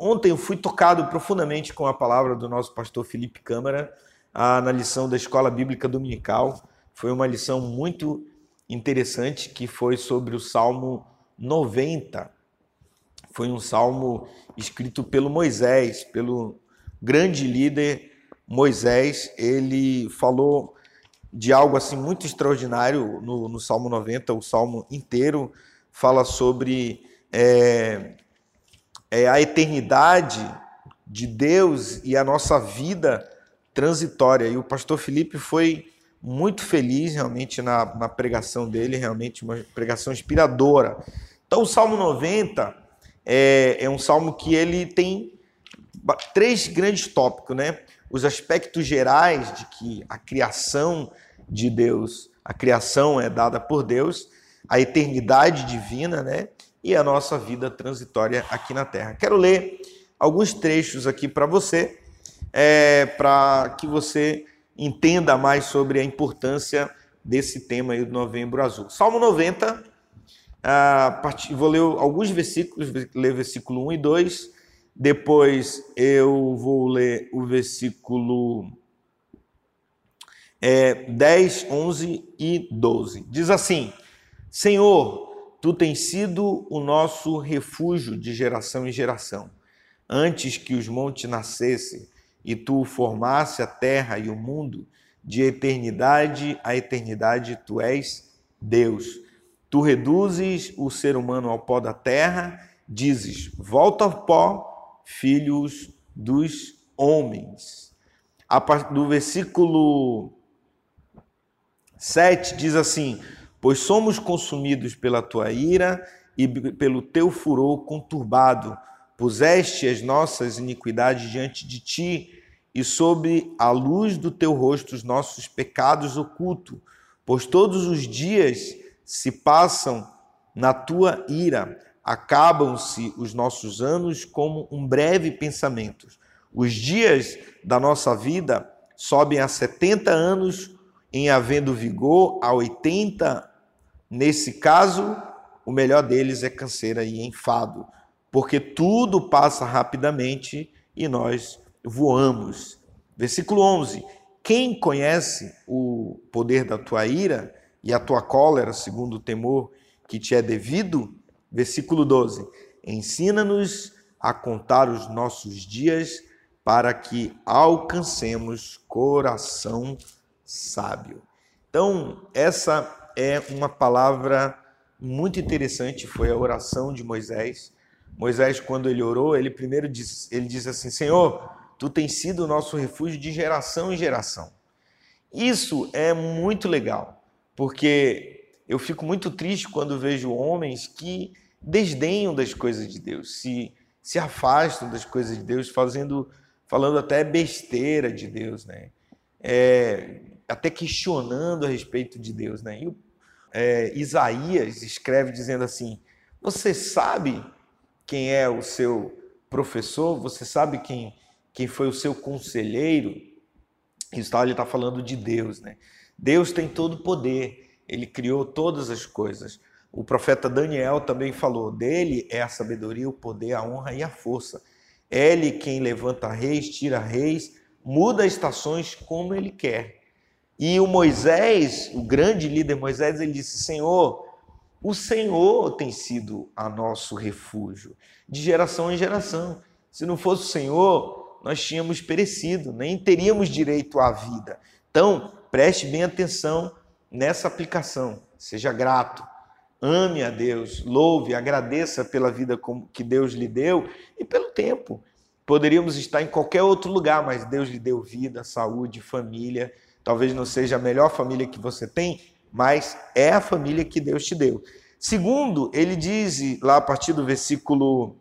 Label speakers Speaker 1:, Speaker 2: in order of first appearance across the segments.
Speaker 1: ontem eu fui tocado profundamente com a palavra do nosso pastor Felipe Câmara ah, na lição da Escola Bíblica Dominical. Foi uma lição muito interessante que foi sobre o Salmo 90. Foi um salmo escrito pelo Moisés, pelo grande líder Moisés. Ele falou de algo assim muito extraordinário no, no Salmo 90, o salmo inteiro fala sobre é, é, a eternidade de Deus e a nossa vida transitória. E o pastor Felipe foi muito feliz realmente na, na pregação dele, realmente uma pregação inspiradora. Então, o Salmo 90 é, é um salmo que ele tem três grandes tópicos, né? Os aspectos gerais de que a criação de Deus, a criação é dada por Deus, a eternidade divina, né? E a nossa vida transitória aqui na Terra. Quero ler alguns trechos aqui para você, é, para que você entenda mais sobre a importância desse tema aí do Novembro Azul. Salmo 90, ah, vou ler alguns versículos, ler versículo 1 e 2, depois eu vou ler o versículo é, 10, 11 e 12. Diz assim: Senhor, tu tens sido o nosso refúgio de geração em geração. Antes que os montes nascessem e tu formasse a terra e o mundo, de eternidade a eternidade tu és Deus. Tu reduzes o ser humano ao pó da terra, dizes: volta ao pó, filhos dos homens. Do versículo 7 diz assim: Pois somos consumidos pela tua ira e pelo teu furor conturbado. Puseste as nossas iniquidades diante de ti, e sob a luz do teu rosto os nossos pecados oculto. Pois todos os dias se passam na tua ira, acabam-se os nossos anos como um breve pensamento. Os dias da nossa vida sobem a 70 anos em havendo vigor a 80, nesse caso, o melhor deles é canseira e enfado, porque tudo passa rapidamente e nós voamos. Versículo 11: Quem conhece o poder da tua ira e a tua cólera, segundo o temor que te é devido? Versículo 12: Ensina-nos a contar os nossos dias para que alcancemos coração sábio. Então, essa é uma palavra muito interessante, foi a oração de Moisés. Moisés, quando ele orou, ele primeiro diz, ele diz assim: Senhor, tu tens sido o nosso refúgio de geração em geração. Isso é muito legal, porque eu fico muito triste quando vejo homens que desdenham das coisas de Deus, se, se afastam das coisas de Deus, fazendo, falando até besteira de Deus, né? É, até questionando a respeito de Deus. Né? E é, Isaías escreve dizendo assim: Você sabe quem é o seu professor? Você sabe quem, quem foi o seu conselheiro? Isso ele está falando de Deus. Né? Deus tem todo o poder, ele criou todas as coisas. O profeta Daniel também falou: dele é a sabedoria, o poder, a honra e a força. Ele quem levanta reis, tira reis, muda estações como ele quer. E o Moisés, o grande líder Moisés, ele disse: Senhor, o Senhor tem sido a nosso refúgio, de geração em geração. Se não fosse o Senhor, nós tínhamos perecido, nem teríamos direito à vida. Então, preste bem atenção nessa aplicação. Seja grato, ame a Deus, louve, agradeça pela vida que Deus lhe deu e pelo tempo. Poderíamos estar em qualquer outro lugar, mas Deus lhe deu vida, saúde, família Talvez não seja a melhor família que você tem, mas é a família que Deus te deu. Segundo, ele diz lá a partir do versículo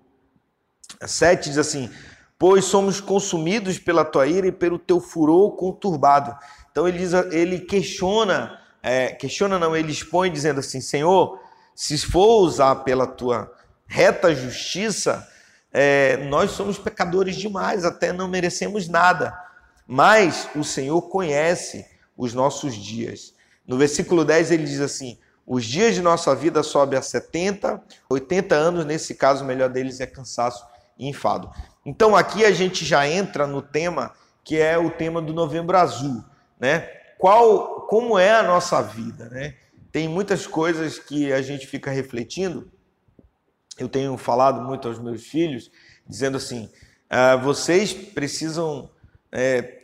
Speaker 1: 7, diz assim: Pois somos consumidos pela tua ira e pelo teu furor conturbado. Então ele diz, ele questiona, é, questiona não, ele expõe dizendo assim: Senhor, se for usar pela tua reta justiça, é, nós somos pecadores demais, até não merecemos nada mas o Senhor conhece os nossos dias. No versículo 10 ele diz assim: os dias de nossa vida sobem a 70, 80 anos, nesse caso o melhor deles é cansaço e enfado. Então aqui a gente já entra no tema que é o tema do Novembro Azul, né? Qual, como é a nossa vida, né? Tem muitas coisas que a gente fica refletindo. Eu tenho falado muito aos meus filhos, dizendo assim: ah, vocês precisam é,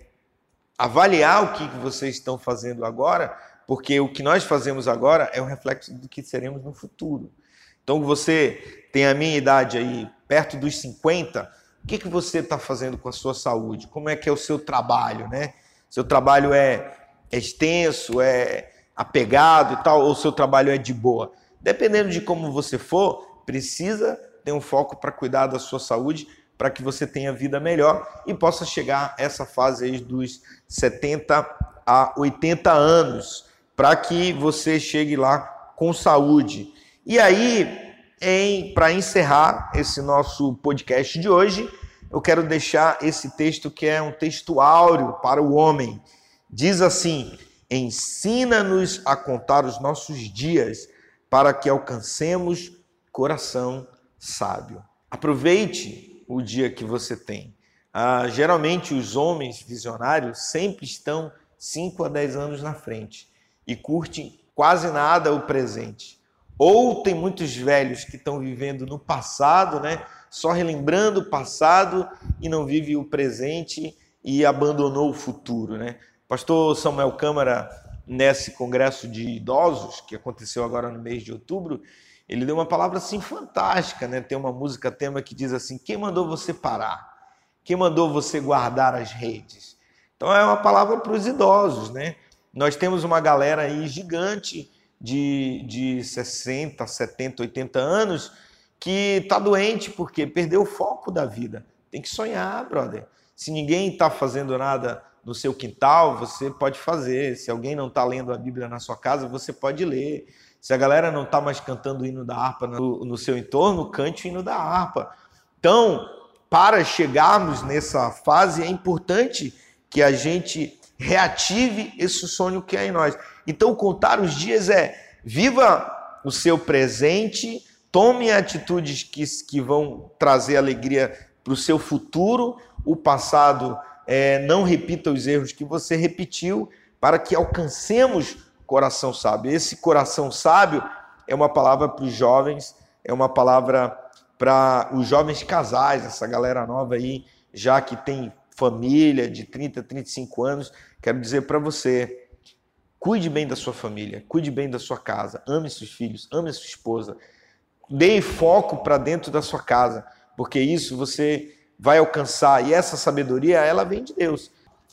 Speaker 1: avaliar o que vocês estão fazendo agora, porque o que nós fazemos agora é um reflexo do que seremos no futuro. Então você tem a minha idade aí, perto dos 50, o que, você está fazendo com a sua saúde? Como é que é o seu trabalho, né? Seu trabalho é, é extenso, é apegado e tal, ou seu trabalho é de boa? Dependendo de como você for, precisa ter um foco para cuidar da sua saúde, para que você tenha vida melhor e possa chegar a essa fase aí dos 70 a 80 anos, para que você chegue lá com saúde. E aí, para encerrar esse nosso podcast de hoje, eu quero deixar esse texto que é um texto áureo para o homem. Diz assim: Ensina-nos a contar os nossos dias para que alcancemos coração sábio. Aproveite o dia que você tem. Ah, geralmente, os homens visionários sempre estão 5 a 10 anos na frente e curtem quase nada o presente. Ou tem muitos velhos que estão vivendo no passado, né? Só relembrando o passado e não vive o presente e abandonou o futuro, né? Pastor Samuel Câmara, nesse congresso de idosos que aconteceu agora no mês de outubro, ele deu uma palavra assim fantástica, né? Tem uma música tema que diz assim: "Quem mandou você parar? Quem mandou você guardar as redes?" Então é uma palavra para os idosos, né? Nós temos uma galera aí gigante de, de 60, 70, 80 anos que está doente porque perdeu o foco da vida. Tem que sonhar, brother. Se ninguém está fazendo nada no seu quintal, você pode fazer. Se alguém não está lendo a Bíblia na sua casa, você pode ler. Se a galera não está mais cantando o hino da harpa no, no seu entorno, cante o hino da harpa. Então, para chegarmos nessa fase, é importante que a gente reative esse sonho que é em nós. Então, contar os dias é viva o seu presente, tome atitudes que, que vão trazer alegria para o seu futuro, o passado é, não repita os erros que você repetiu, para que alcancemos coração sábio. Esse coração sábio é uma palavra para os jovens, é uma palavra para os jovens casais, essa galera nova aí, já que tem família de 30, 35 anos, quero dizer para você, Cuide bem da sua família, cuide bem da sua casa, ame seus filhos, ame sua esposa. Dê foco para dentro da sua casa, porque isso você vai alcançar e essa sabedoria, ela vem de Deus.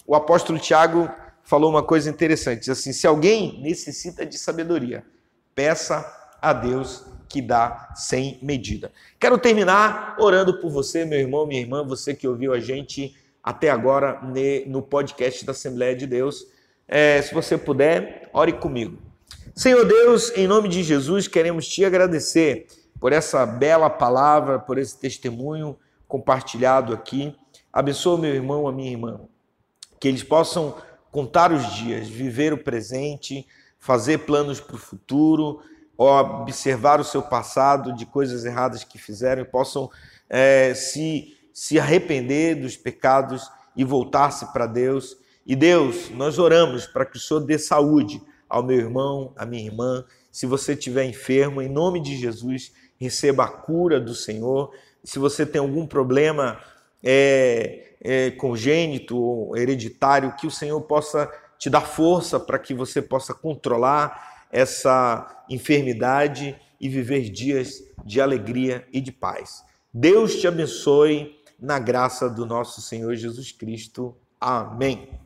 Speaker 1: O apóstolo Tiago falou uma coisa interessante, diz assim: se alguém necessita de sabedoria, peça a Deus que dá sem medida. Quero terminar orando por você, meu irmão, minha irmã, você que ouviu a gente até agora no podcast da Assembleia de Deus. É, se você puder, ore comigo. Senhor Deus, em nome de Jesus, queremos te agradecer por essa bela palavra, por esse testemunho compartilhado aqui. Abençoa meu irmão, a minha irmã, que eles possam contar os dias, viver o presente, fazer planos para o futuro, observar o seu passado de coisas erradas que fizeram e possam é, se, se arrepender dos pecados e voltar-se para Deus e Deus, nós oramos para que o Senhor dê saúde ao meu irmão, à minha irmã. Se você estiver enfermo, em nome de Jesus, receba a cura do Senhor. Se você tem algum problema é, é, congênito ou hereditário, que o Senhor possa te dar força para que você possa controlar essa enfermidade e viver dias de alegria e de paz. Deus te abençoe na graça do nosso Senhor Jesus Cristo. Amém.